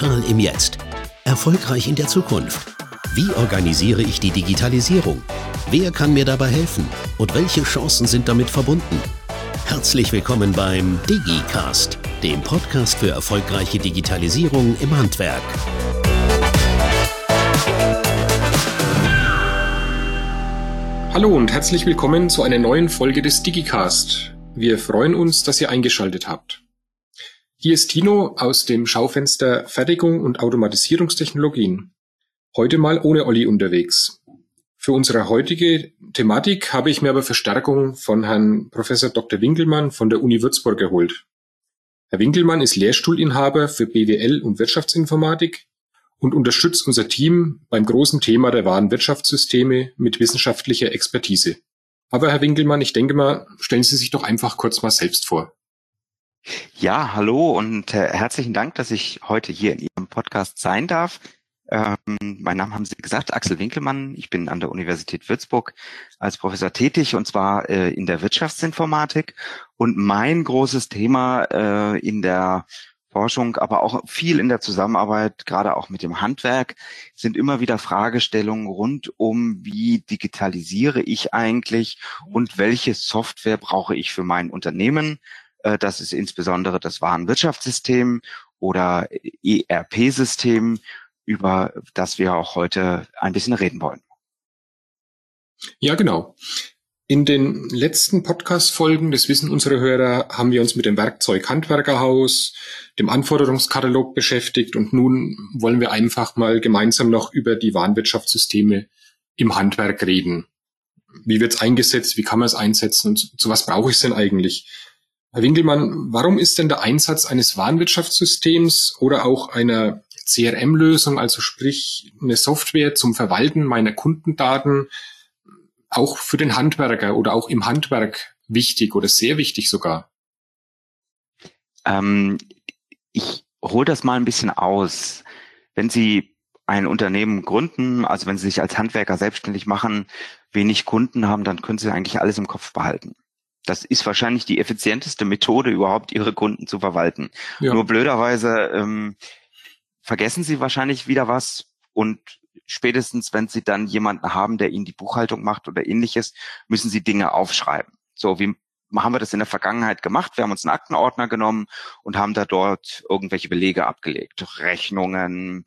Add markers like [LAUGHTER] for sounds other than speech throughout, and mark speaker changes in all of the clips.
Speaker 1: Digital im Jetzt. Erfolgreich in der Zukunft. Wie organisiere ich die Digitalisierung? Wer kann mir dabei helfen? Und welche Chancen sind damit verbunden? Herzlich willkommen beim DigiCast, dem Podcast für erfolgreiche Digitalisierung im Handwerk.
Speaker 2: Hallo und herzlich willkommen zu einer neuen Folge des DigiCast. Wir freuen uns, dass ihr eingeschaltet habt. Hier ist Tino aus dem Schaufenster Fertigung und Automatisierungstechnologien. Heute mal ohne Olli unterwegs. Für unsere heutige Thematik habe ich mir aber Verstärkung von Herrn Professor Dr. Winkelmann von der Uni Würzburg geholt. Herr Winkelmann ist Lehrstuhlinhaber für BWL und Wirtschaftsinformatik und unterstützt unser Team beim großen Thema der wahren Wirtschaftssysteme mit wissenschaftlicher Expertise. Aber Herr Winkelmann, ich denke mal, stellen Sie sich doch einfach kurz mal selbst vor.
Speaker 3: Ja, hallo und äh, herzlichen Dank, dass ich heute hier in Ihrem Podcast sein darf. Ähm, mein Name haben Sie gesagt, Axel Winkelmann. Ich bin an der Universität Würzburg als Professor tätig und zwar äh, in der Wirtschaftsinformatik. Und mein großes Thema äh, in der Forschung, aber auch viel in der Zusammenarbeit, gerade auch mit dem Handwerk, sind immer wieder Fragestellungen rund um, wie digitalisiere ich eigentlich und welche Software brauche ich für mein Unternehmen, das ist insbesondere das Warenwirtschaftssystem oder ERP-System, über das wir auch heute ein bisschen reden wollen.
Speaker 2: Ja, genau. In den letzten Podcast-Folgen, das wissen unsere Hörer, haben wir uns mit dem Werkzeug Handwerkerhaus, dem Anforderungskatalog beschäftigt und nun wollen wir einfach mal gemeinsam noch über die Warenwirtschaftssysteme im Handwerk reden. Wie wird es eingesetzt? Wie kann man es einsetzen? Und zu was brauche ich es denn eigentlich? Herr Winkelmann, warum ist denn der Einsatz eines Warenwirtschaftssystems oder auch einer CRM-Lösung, also sprich eine Software zum Verwalten meiner Kundendaten, auch für den Handwerker oder auch im Handwerk wichtig oder sehr wichtig sogar?
Speaker 3: Ähm, ich hole das mal ein bisschen aus. Wenn Sie ein Unternehmen gründen, also wenn Sie sich als Handwerker selbstständig machen, wenig Kunden haben, dann können Sie eigentlich alles im Kopf behalten. Das ist wahrscheinlich die effizienteste Methode, überhaupt ihre Kunden zu verwalten. Ja. Nur blöderweise ähm, vergessen sie wahrscheinlich wieder was und spätestens, wenn sie dann jemanden haben, der ihnen die Buchhaltung macht oder ähnliches, müssen sie Dinge aufschreiben. So wie haben wir das in der Vergangenheit gemacht. Wir haben uns einen Aktenordner genommen und haben da dort irgendwelche Belege abgelegt. Rechnungen,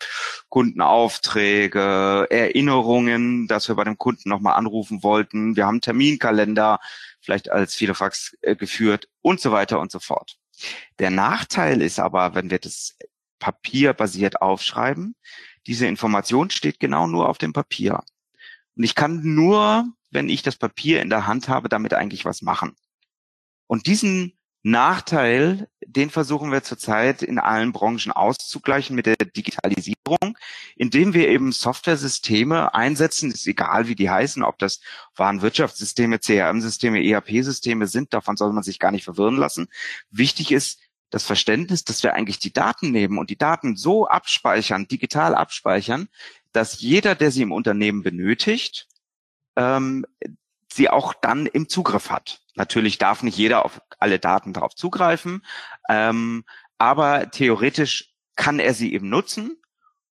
Speaker 3: Kundenaufträge, Erinnerungen, dass wir bei dem Kunden nochmal anrufen wollten. Wir haben Terminkalender, vielleicht als Filofax äh, geführt und so weiter und so fort. Der Nachteil ist aber, wenn wir das papierbasiert aufschreiben, diese Information steht genau nur auf dem Papier. Und ich kann nur, wenn ich das Papier in der Hand habe, damit eigentlich was machen. Und diesen Nachteil, den versuchen wir zurzeit in allen Branchen auszugleichen mit der Digitalisierung, indem wir eben Software-Systeme einsetzen, ist egal wie die heißen, ob das Warenwirtschaftssysteme, CRM-Systeme, ERP-Systeme sind, davon soll man sich gar nicht verwirren lassen. Wichtig ist das Verständnis, dass wir eigentlich die Daten nehmen und die Daten so abspeichern, digital abspeichern, dass jeder, der sie im Unternehmen benötigt, ähm, sie auch dann im Zugriff hat. Natürlich darf nicht jeder auf alle Daten darauf zugreifen, ähm, aber theoretisch kann er sie eben nutzen.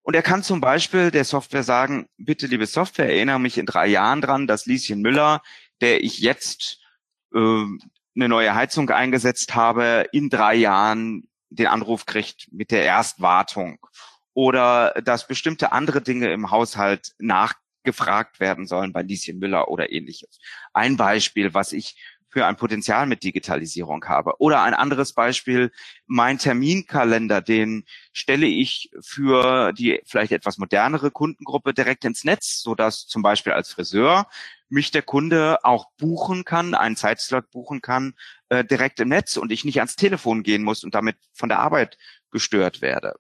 Speaker 3: Und er kann zum Beispiel der Software sagen, bitte liebe Software, erinnere mich in drei Jahren dran, dass Lieschen Müller, der ich jetzt äh, eine neue Heizung eingesetzt habe, in drei Jahren den Anruf kriegt mit der Erstwartung. Oder dass bestimmte andere Dinge im Haushalt nachgefragt werden sollen bei Lieschen Müller oder ähnliches. Ein Beispiel, was ich für ein Potenzial mit Digitalisierung habe. Oder ein anderes Beispiel, mein Terminkalender, den stelle ich für die vielleicht etwas modernere Kundengruppe direkt ins Netz, so dass zum Beispiel als Friseur mich der Kunde auch buchen kann, einen Zeitslot buchen kann, äh, direkt im Netz und ich nicht ans Telefon gehen muss und damit von der Arbeit gestört werde.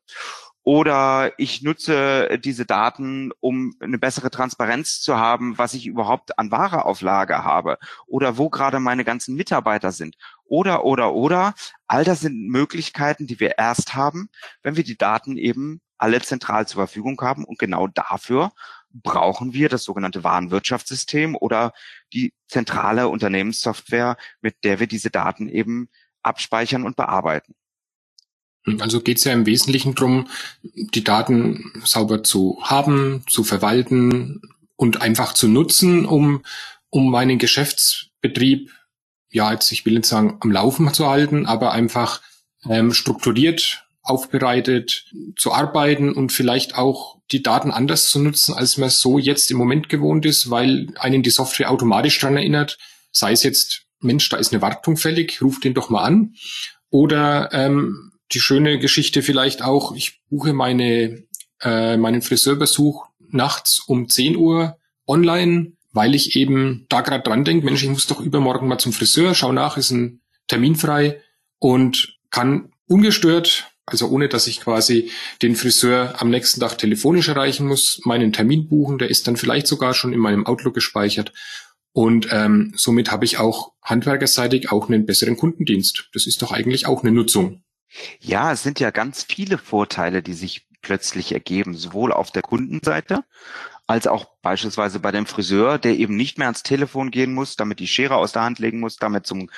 Speaker 3: Oder ich nutze diese Daten, um eine bessere Transparenz zu haben, was ich überhaupt an Wareauflage habe oder wo gerade meine ganzen Mitarbeiter sind. Oder, oder, oder. All das sind Möglichkeiten, die wir erst haben, wenn wir die Daten eben alle zentral zur Verfügung haben. Und genau dafür brauchen wir das sogenannte Warenwirtschaftssystem oder die zentrale Unternehmenssoftware, mit der wir diese Daten eben abspeichern und bearbeiten.
Speaker 2: Also geht es ja im Wesentlichen darum, die Daten sauber zu haben, zu verwalten und einfach zu nutzen, um, um meinen Geschäftsbetrieb, ja, jetzt ich will nicht sagen am Laufen zu halten, aber einfach ähm, strukturiert, aufbereitet zu arbeiten und vielleicht auch die Daten anders zu nutzen, als man so jetzt im Moment gewohnt ist, weil einen die Software automatisch dran erinnert, sei es jetzt, Mensch, da ist eine Wartung fällig, ruf den doch mal an. Oder ähm, die schöne Geschichte vielleicht auch, ich buche meine, äh, meinen Friseurbesuch nachts um 10 Uhr online, weil ich eben da gerade dran denke, Mensch, ich muss doch übermorgen mal zum Friseur, schau nach, ist ein Termin frei und kann ungestört, also ohne dass ich quasi den Friseur am nächsten Tag telefonisch erreichen muss, meinen Termin buchen, der ist dann vielleicht sogar schon in meinem Outlook gespeichert. Und ähm, somit habe ich auch handwerkerseitig auch einen besseren Kundendienst. Das ist doch eigentlich auch eine Nutzung.
Speaker 3: Ja, es sind ja ganz viele Vorteile, die sich plötzlich ergeben, sowohl auf der Kundenseite als auch beispielsweise bei dem Friseur, der eben nicht mehr ans Telefon gehen muss, damit die Schere aus der Hand legen muss, damit zum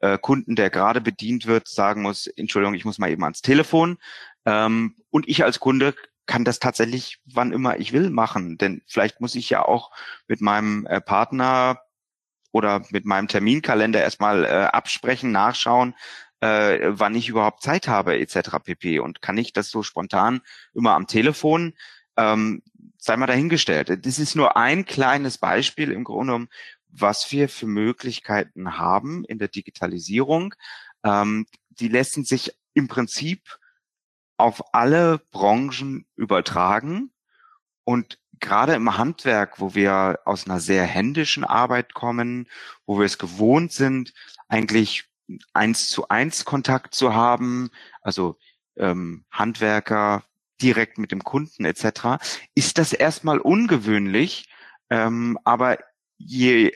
Speaker 3: äh, Kunden, der gerade bedient wird, sagen muss, Entschuldigung, ich muss mal eben ans Telefon. Ähm, und ich als Kunde kann das tatsächlich wann immer ich will machen, denn vielleicht muss ich ja auch mit meinem äh, Partner oder mit meinem Terminkalender erstmal äh, absprechen, nachschauen, äh, wann ich überhaupt Zeit habe etc. pp. Und kann ich das so spontan immer am Telefon? Ähm, sei mal dahingestellt. Das ist nur ein kleines Beispiel im Grunde genommen, was wir für Möglichkeiten haben in der Digitalisierung. Ähm, die lassen sich im Prinzip auf alle Branchen übertragen. Und gerade im Handwerk, wo wir aus einer sehr händischen Arbeit kommen, wo wir es gewohnt sind, eigentlich eins zu eins Kontakt zu haben, also ähm, Handwerker direkt mit dem Kunden etc., ist das erstmal ungewöhnlich. Ähm, aber je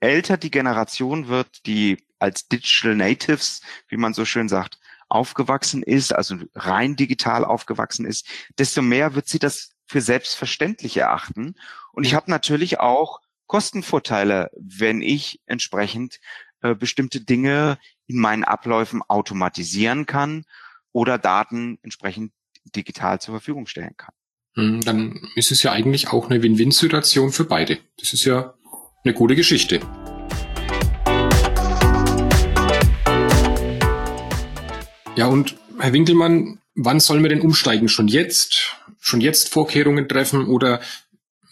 Speaker 3: älter die Generation wird, die als Digital Natives, wie man so schön sagt, aufgewachsen ist, also rein digital aufgewachsen ist, desto mehr wird sie das für selbstverständlich erachten. Und ich habe natürlich auch Kostenvorteile, wenn ich entsprechend äh, bestimmte Dinge in meinen Abläufen automatisieren kann oder Daten entsprechend digital zur Verfügung stellen kann.
Speaker 2: Hm, dann ist es ja eigentlich auch eine Win-Win-Situation für beide. Das ist ja eine gute Geschichte. Ja, und Herr Winkelmann, wann sollen wir denn umsteigen? Schon jetzt? Schon jetzt Vorkehrungen treffen oder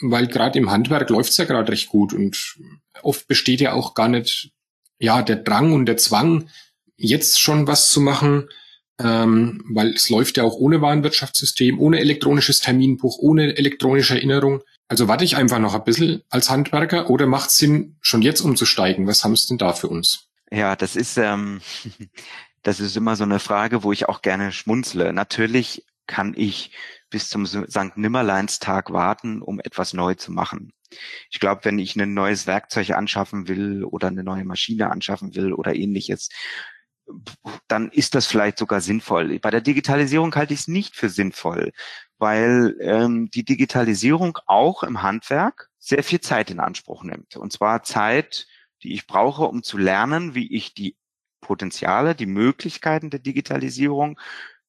Speaker 2: weil gerade im Handwerk läuft's ja gerade recht gut und oft besteht ja auch gar nicht ja der Drang und der Zwang, jetzt schon was zu machen, ähm, weil es läuft ja auch ohne Warenwirtschaftssystem, ohne elektronisches Terminbuch, ohne elektronische Erinnerung. Also warte ich einfach noch ein bisschen als Handwerker oder macht Sinn, schon jetzt umzusteigen? Was haben es denn da für uns?
Speaker 3: Ja, das ist, ähm, [LAUGHS] das ist immer so eine Frage, wo ich auch gerne schmunzle. Natürlich kann ich bis zum St. Nimmerleinstag warten, um etwas neu zu machen. Ich glaube, wenn ich ein neues Werkzeug anschaffen will oder eine neue Maschine anschaffen will oder ähnliches, dann ist das vielleicht sogar sinnvoll. Bei der Digitalisierung halte ich es nicht für sinnvoll, weil ähm, die Digitalisierung auch im Handwerk sehr viel Zeit in Anspruch nimmt. Und zwar Zeit, die ich brauche, um zu lernen, wie ich die Potenziale, die Möglichkeiten der Digitalisierung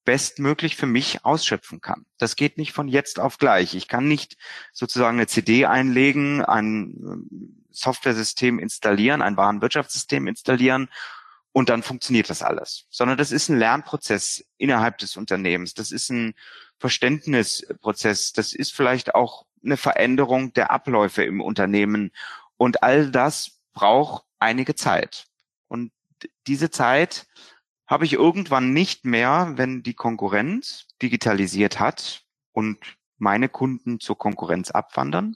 Speaker 3: bestmöglich für mich ausschöpfen kann. Das geht nicht von jetzt auf gleich. Ich kann nicht sozusagen eine CD einlegen, ein ähm, Softwaresystem installieren, ein Warenwirtschaftssystem installieren und dann funktioniert das alles. Sondern das ist ein Lernprozess innerhalb des Unternehmens. Das ist ein Verständnisprozess. Das ist vielleicht auch eine Veränderung der Abläufe im Unternehmen. Und all das braucht einige Zeit. Und diese Zeit habe ich irgendwann nicht mehr, wenn die Konkurrenz digitalisiert hat und meine Kunden zur Konkurrenz abwandern,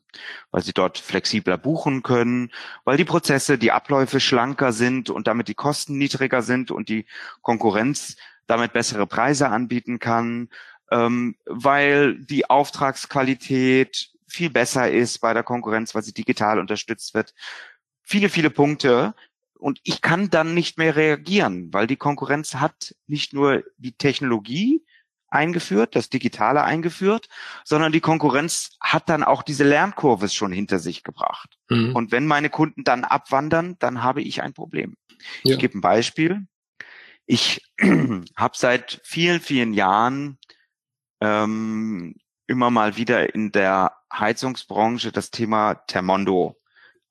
Speaker 3: weil sie dort flexibler buchen können, weil die Prozesse, die Abläufe schlanker sind und damit die Kosten niedriger sind und die Konkurrenz damit bessere Preise anbieten kann, ähm, weil die Auftragsqualität viel besser ist bei der Konkurrenz, weil sie digital unterstützt wird. Viele, viele Punkte. Und ich kann dann nicht mehr reagieren, weil die Konkurrenz hat nicht nur die Technologie, eingeführt, das Digitale eingeführt, sondern die Konkurrenz hat dann auch diese Lernkurve schon hinter sich gebracht. Mhm. Und wenn meine Kunden dann abwandern, dann habe ich ein Problem. Ja. Ich gebe ein Beispiel. Ich [CLEARS THROAT] habe seit vielen, vielen Jahren ähm, immer mal wieder in der Heizungsbranche das Thema Thermondo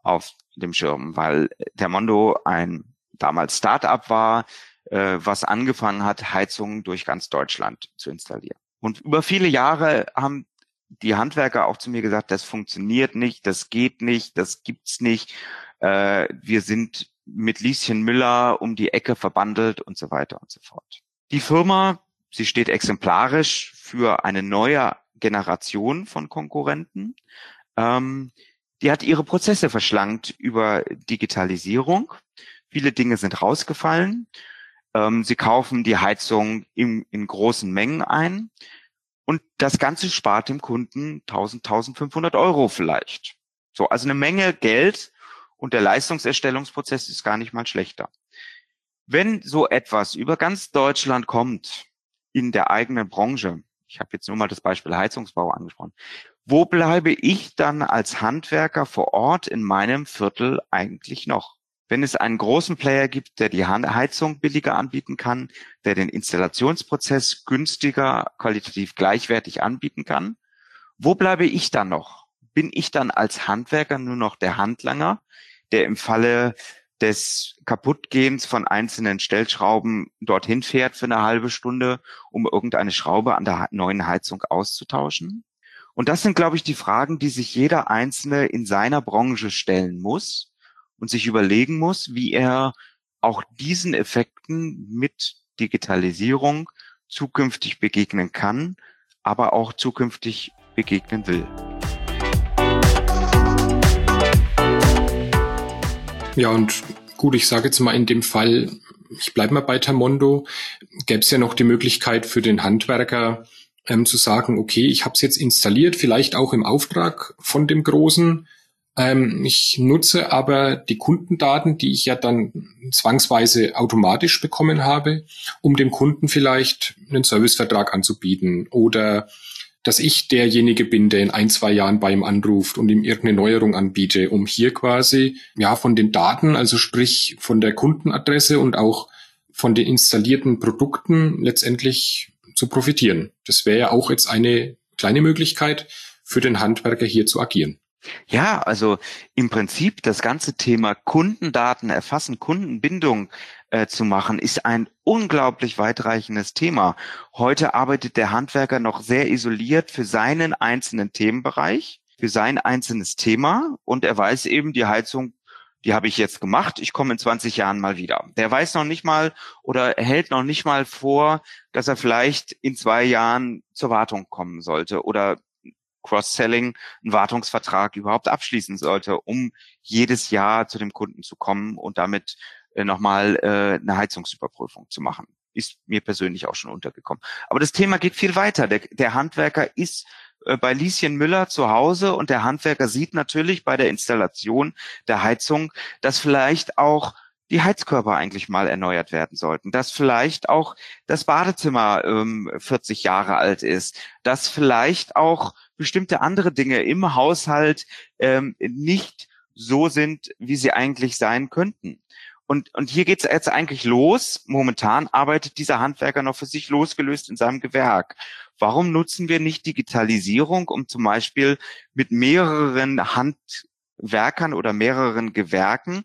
Speaker 3: auf dem Schirm, weil Thermondo ein damals Start-up war, äh, was angefangen hat, Heizungen durch ganz Deutschland zu installieren. Und über viele Jahre haben die Handwerker auch zu mir gesagt, das funktioniert nicht, das geht nicht, das gibt's nicht. Äh, wir sind mit Lieschen Müller um die Ecke verbandelt und so weiter und so fort. Die Firma, sie steht exemplarisch für eine neue Generation von Konkurrenten. Ähm, die hat ihre Prozesse verschlankt über Digitalisierung. Viele Dinge sind rausgefallen. Ähm, sie kaufen die Heizung in, in großen Mengen ein. Und das Ganze spart dem Kunden 1000, 1500 Euro vielleicht. So, also eine Menge Geld und der Leistungserstellungsprozess ist gar nicht mal schlechter. Wenn so etwas über ganz Deutschland kommt in der eigenen Branche, ich habe jetzt nur mal das Beispiel Heizungsbau angesprochen, wo bleibe ich dann als Handwerker vor Ort in meinem Viertel eigentlich noch? Wenn es einen großen Player gibt, der die Heizung billiger anbieten kann, der den Installationsprozess günstiger, qualitativ gleichwertig anbieten kann, wo bleibe ich dann noch? Bin ich dann als Handwerker nur noch der Handlanger, der im Falle des Kaputtgehens von einzelnen Stellschrauben dorthin fährt für eine halbe Stunde, um irgendeine Schraube an der neuen Heizung auszutauschen? Und das sind, glaube ich, die Fragen, die sich jeder Einzelne in seiner Branche stellen muss und sich überlegen muss, wie er auch diesen Effekten mit Digitalisierung zukünftig begegnen kann, aber auch zukünftig begegnen will.
Speaker 2: Ja, und gut, ich sage jetzt mal in dem Fall, ich bleibe mal bei Tamondo, gäbe es ja noch die Möglichkeit für den Handwerker ähm, zu sagen, okay, ich habe es jetzt installiert, vielleicht auch im Auftrag von dem Großen. Ähm, ich nutze aber die Kundendaten, die ich ja dann zwangsweise automatisch bekommen habe, um dem Kunden vielleicht einen Servicevertrag anzubieten oder dass ich derjenige bin, der in ein, zwei Jahren bei ihm anruft und ihm irgendeine Neuerung anbiete, um hier quasi, ja, von den Daten, also sprich von der Kundenadresse und auch von den installierten Produkten letztendlich zu profitieren. Das wäre ja auch jetzt eine kleine Möglichkeit für den Handwerker hier zu agieren.
Speaker 3: Ja, also im Prinzip das ganze Thema Kundendaten erfassen, Kundenbindung äh, zu machen, ist ein unglaublich weitreichendes Thema. Heute arbeitet der Handwerker noch sehr isoliert für seinen einzelnen Themenbereich, für sein einzelnes Thema und er weiß eben, die Heizung die habe ich jetzt gemacht, ich komme in 20 Jahren mal wieder. Der weiß noch nicht mal oder hält noch nicht mal vor, dass er vielleicht in zwei Jahren zur Wartung kommen sollte oder Cross-Selling, einen Wartungsvertrag überhaupt abschließen sollte, um jedes Jahr zu dem Kunden zu kommen und damit äh, nochmal äh, eine Heizungsüberprüfung zu machen. Ist mir persönlich auch schon untergekommen. Aber das Thema geht viel weiter. Der, der Handwerker ist bei Lieschen Müller zu Hause und der Handwerker sieht natürlich bei der Installation der Heizung, dass vielleicht auch die Heizkörper eigentlich mal erneuert werden sollten, dass vielleicht auch das Badezimmer ähm, 40 Jahre alt ist, dass vielleicht auch bestimmte andere Dinge im Haushalt ähm, nicht so sind, wie sie eigentlich sein könnten. Und, und hier geht's jetzt eigentlich los. Momentan arbeitet dieser Handwerker noch für sich losgelöst in seinem Gewerk. Warum nutzen wir nicht Digitalisierung, um zum Beispiel mit mehreren Handwerkern oder mehreren Gewerken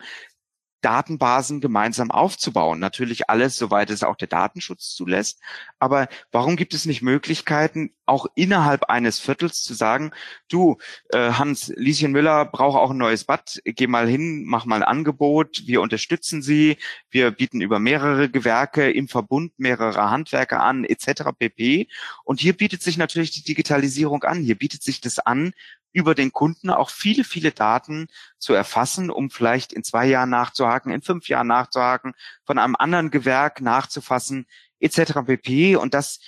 Speaker 3: Datenbasen gemeinsam aufzubauen. Natürlich alles, soweit es auch der Datenschutz zulässt. Aber warum gibt es nicht Möglichkeiten, auch innerhalb eines Viertels zu sagen, du, äh, Hans, Lieschen Müller braucht auch ein neues Bad, geh mal hin, mach mal ein Angebot, wir unterstützen sie, wir bieten über mehrere Gewerke im Verbund mehrere Handwerker an, etc. pp. Und hier bietet sich natürlich die Digitalisierung an. Hier bietet sich das an, über den Kunden auch viele, viele Daten zu erfassen, um vielleicht in zwei Jahren nachzuhaken, in fünf Jahren nachzuhaken, von einem anderen Gewerk nachzufassen, etc. pp. Und das,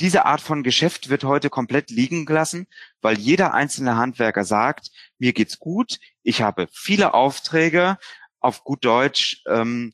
Speaker 3: diese Art von Geschäft wird heute komplett liegen gelassen, weil jeder einzelne Handwerker sagt, mir geht's gut, ich habe viele Aufträge, auf gut Deutsch, ähm,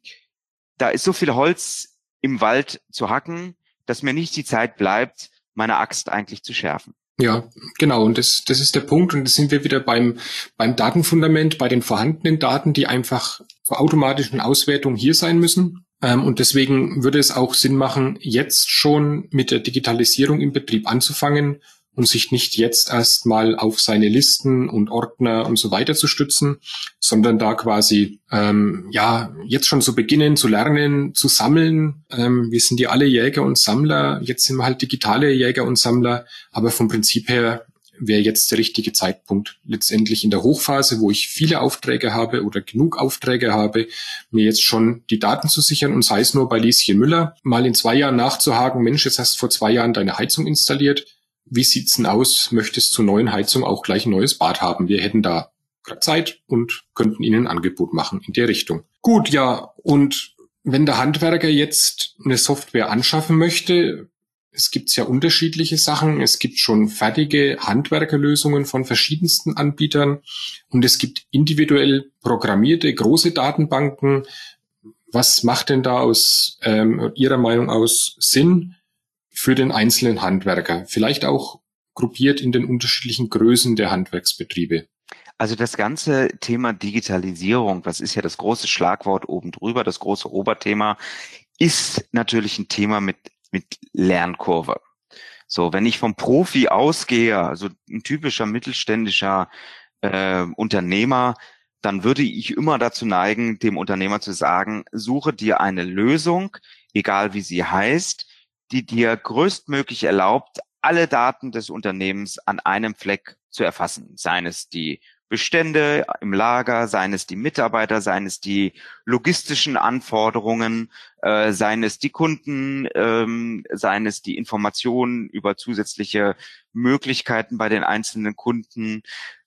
Speaker 3: da ist so viel Holz im Wald zu hacken, dass mir nicht die Zeit bleibt, meine Axt eigentlich zu schärfen.
Speaker 2: Ja, genau. Und das, das ist der Punkt. Und das sind wir wieder beim, beim Datenfundament, bei den vorhandenen Daten, die einfach zur automatischen Auswertung hier sein müssen. Ähm, und deswegen würde es auch Sinn machen, jetzt schon mit der Digitalisierung im Betrieb anzufangen und sich nicht jetzt erst mal auf seine Listen und Ordner und so weiter zu stützen, sondern da quasi ähm, ja jetzt schon zu beginnen zu lernen, zu sammeln. Ähm, wir sind ja alle Jäger und Sammler. Jetzt sind wir halt digitale Jäger und Sammler, aber vom Prinzip her wäre jetzt der richtige Zeitpunkt, letztendlich in der Hochphase, wo ich viele Aufträge habe oder genug Aufträge habe, mir jetzt schon die Daten zu sichern und sei es nur bei Lieschen Müller, mal in zwei Jahren nachzuhaken, Mensch, jetzt hast du vor zwei Jahren deine Heizung installiert. Wie sieht's denn aus? Möchtest zur neuen Heizung auch gleich ein neues Bad haben? Wir hätten da gerade Zeit und könnten Ihnen ein Angebot machen in der Richtung. Gut, ja, und wenn der Handwerker jetzt eine Software anschaffen möchte, es gibt ja unterschiedliche Sachen. Es gibt schon fertige Handwerkerlösungen von verschiedensten Anbietern und es gibt individuell programmierte große Datenbanken. Was macht denn da aus ähm, Ihrer Meinung aus Sinn für den einzelnen Handwerker? Vielleicht auch gruppiert in den unterschiedlichen Größen der Handwerksbetriebe.
Speaker 3: Also das ganze Thema Digitalisierung, das ist ja das große Schlagwort oben drüber, das große Oberthema, ist natürlich ein Thema mit mit Lernkurve. So, wenn ich vom Profi ausgehe, also ein typischer mittelständischer äh, Unternehmer, dann würde ich immer dazu neigen, dem Unternehmer zu sagen, suche dir eine Lösung, egal wie sie heißt, die dir größtmöglich erlaubt, alle Daten des Unternehmens an einem Fleck zu erfassen. Seien es die Bestände im Lager, seien es die Mitarbeiter, seien es die logistischen Anforderungen, äh, seien es die Kunden, ähm, seien es die Informationen über zusätzliche Möglichkeiten bei den einzelnen Kunden.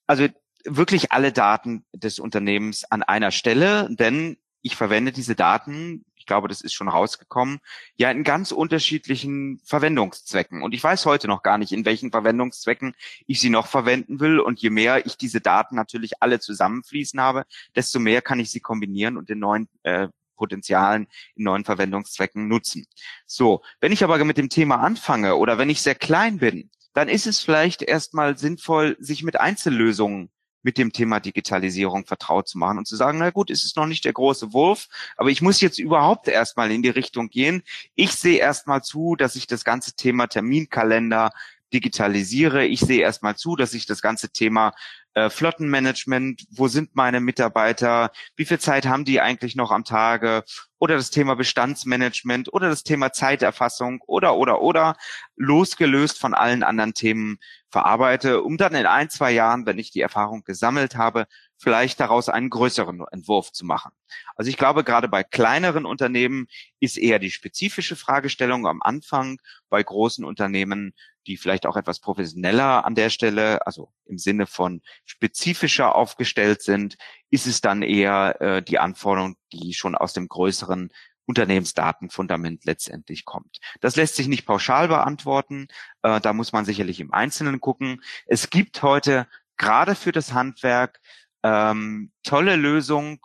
Speaker 3: Also wirklich alle Daten des Unternehmens an einer Stelle, denn ich verwende diese Daten ich glaube, das ist schon rausgekommen, ja in ganz unterschiedlichen Verwendungszwecken. Und ich weiß heute noch gar nicht, in welchen Verwendungszwecken ich sie noch verwenden will. Und je mehr ich diese Daten natürlich alle zusammenfließen habe, desto mehr kann ich sie kombinieren und in neuen äh, Potenzialen in neuen Verwendungszwecken nutzen. So, wenn ich aber mit dem Thema anfange oder wenn ich sehr klein bin, dann ist es vielleicht erstmal sinnvoll, sich mit Einzellösungen mit dem Thema Digitalisierung vertraut zu machen und zu sagen, na gut, es ist noch nicht der große Wurf, aber ich muss jetzt überhaupt erstmal in die Richtung gehen. Ich sehe erstmal zu, dass ich das ganze Thema Terminkalender digitalisiere. Ich sehe erstmal zu, dass ich das ganze Thema äh, Flottenmanagement, wo sind meine Mitarbeiter, wie viel Zeit haben die eigentlich noch am Tage oder das Thema Bestandsmanagement oder das Thema Zeiterfassung oder oder oder losgelöst von allen anderen Themen verarbeite, um dann in ein, zwei Jahren, wenn ich die Erfahrung gesammelt habe, vielleicht daraus einen größeren Entwurf zu machen. Also ich glaube, gerade bei kleineren Unternehmen ist eher die spezifische Fragestellung am Anfang, bei großen Unternehmen die vielleicht auch etwas professioneller an der Stelle, also im Sinne von spezifischer aufgestellt sind, ist es dann eher äh, die Anforderung, die schon aus dem größeren Unternehmensdatenfundament letztendlich kommt. Das lässt sich nicht pauschal beantworten. Äh, da muss man sicherlich im Einzelnen gucken. Es gibt heute gerade für das Handwerk ähm, tolle Lösungen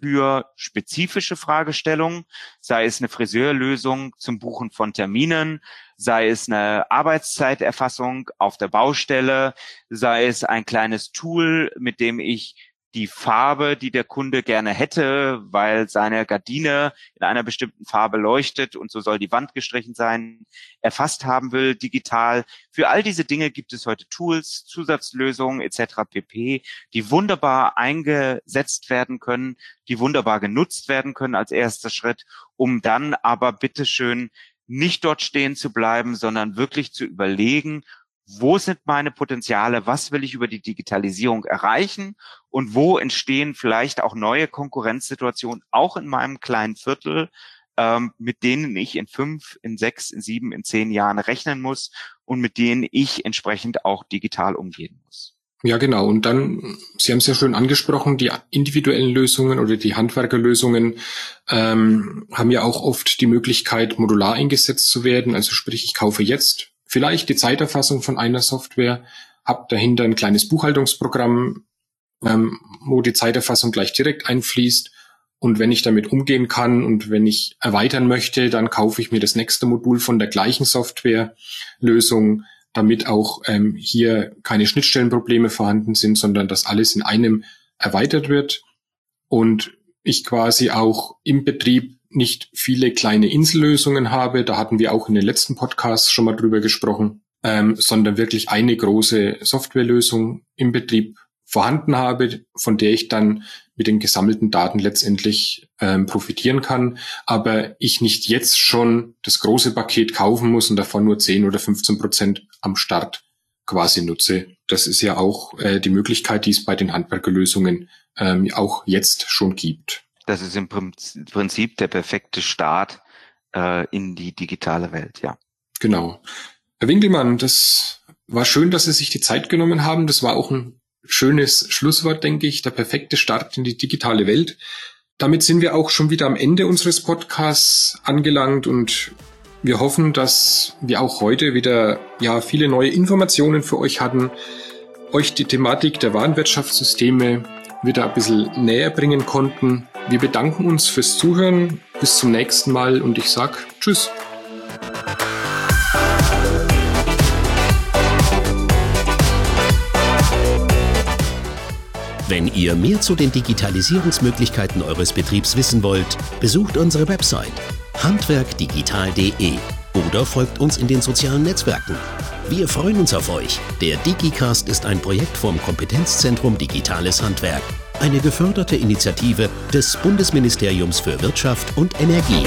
Speaker 3: für spezifische Fragestellungen, sei es eine Friseurlösung zum Buchen von Terminen, sei es eine Arbeitszeiterfassung auf der Baustelle, sei es ein kleines Tool, mit dem ich die Farbe, die der Kunde gerne hätte, weil seine Gardine in einer bestimmten Farbe leuchtet und so soll die Wand gestrichen sein, erfasst haben will, digital. Für all diese Dinge gibt es heute Tools, Zusatzlösungen etc. pp, die wunderbar eingesetzt werden können, die wunderbar genutzt werden können als erster Schritt, um dann aber bitteschön nicht dort stehen zu bleiben, sondern wirklich zu überlegen, wo sind meine Potenziale, was will ich über die Digitalisierung erreichen und wo entstehen vielleicht auch neue Konkurrenzsituationen, auch in meinem kleinen Viertel, ähm, mit denen ich in fünf, in sechs, in sieben, in zehn Jahren rechnen muss und mit denen ich entsprechend auch digital umgehen muss.
Speaker 2: Ja, genau. Und dann, Sie haben es ja schon angesprochen, die individuellen Lösungen oder die Handwerkerlösungen ähm, haben ja auch oft die Möglichkeit, modular eingesetzt zu werden. Also sprich, ich kaufe jetzt vielleicht die Zeiterfassung von einer Software, habe dahinter ein kleines Buchhaltungsprogramm, ähm, wo die Zeiterfassung gleich direkt einfließt. Und wenn ich damit umgehen kann und wenn ich erweitern möchte, dann kaufe ich mir das nächste Modul von der gleichen Softwarelösung, damit auch ähm, hier keine Schnittstellenprobleme vorhanden sind, sondern dass alles in einem erweitert wird und ich quasi auch im Betrieb nicht viele kleine Insellösungen habe, da hatten wir auch in den letzten Podcasts schon mal drüber gesprochen, ähm, sondern wirklich eine große Softwarelösung im Betrieb vorhanden habe, von der ich dann mit den gesammelten Daten letztendlich ähm, profitieren kann, aber ich nicht jetzt schon das große Paket kaufen muss und davon nur 10 oder 15 Prozent am Start quasi nutze. Das ist ja auch äh, die Möglichkeit, die es bei den Handwerkerlösungen ähm, auch jetzt schon gibt.
Speaker 3: Das ist im Prinzip der perfekte Start äh, in die digitale Welt, ja.
Speaker 2: Genau. Herr Winkelmann, das war schön, dass Sie sich die Zeit genommen haben. Das war auch ein schönes Schlusswort, denke ich, der perfekte Start in die digitale Welt. Damit sind wir auch schon wieder am Ende unseres Podcasts angelangt und wir hoffen, dass wir auch heute wieder ja viele neue Informationen für euch hatten, euch die Thematik der Warenwirtschaftssysteme wieder ein bisschen näher bringen konnten. Wir bedanken uns fürs Zuhören. Bis zum nächsten Mal und ich sag Tschüss.
Speaker 1: Wenn ihr mehr zu den Digitalisierungsmöglichkeiten eures Betriebs wissen wollt, besucht unsere Website handwerkdigital.de oder folgt uns in den sozialen Netzwerken. Wir freuen uns auf euch. Der DigiCast ist ein Projekt vom Kompetenzzentrum Digitales Handwerk, eine geförderte Initiative des Bundesministeriums für Wirtschaft und Energie.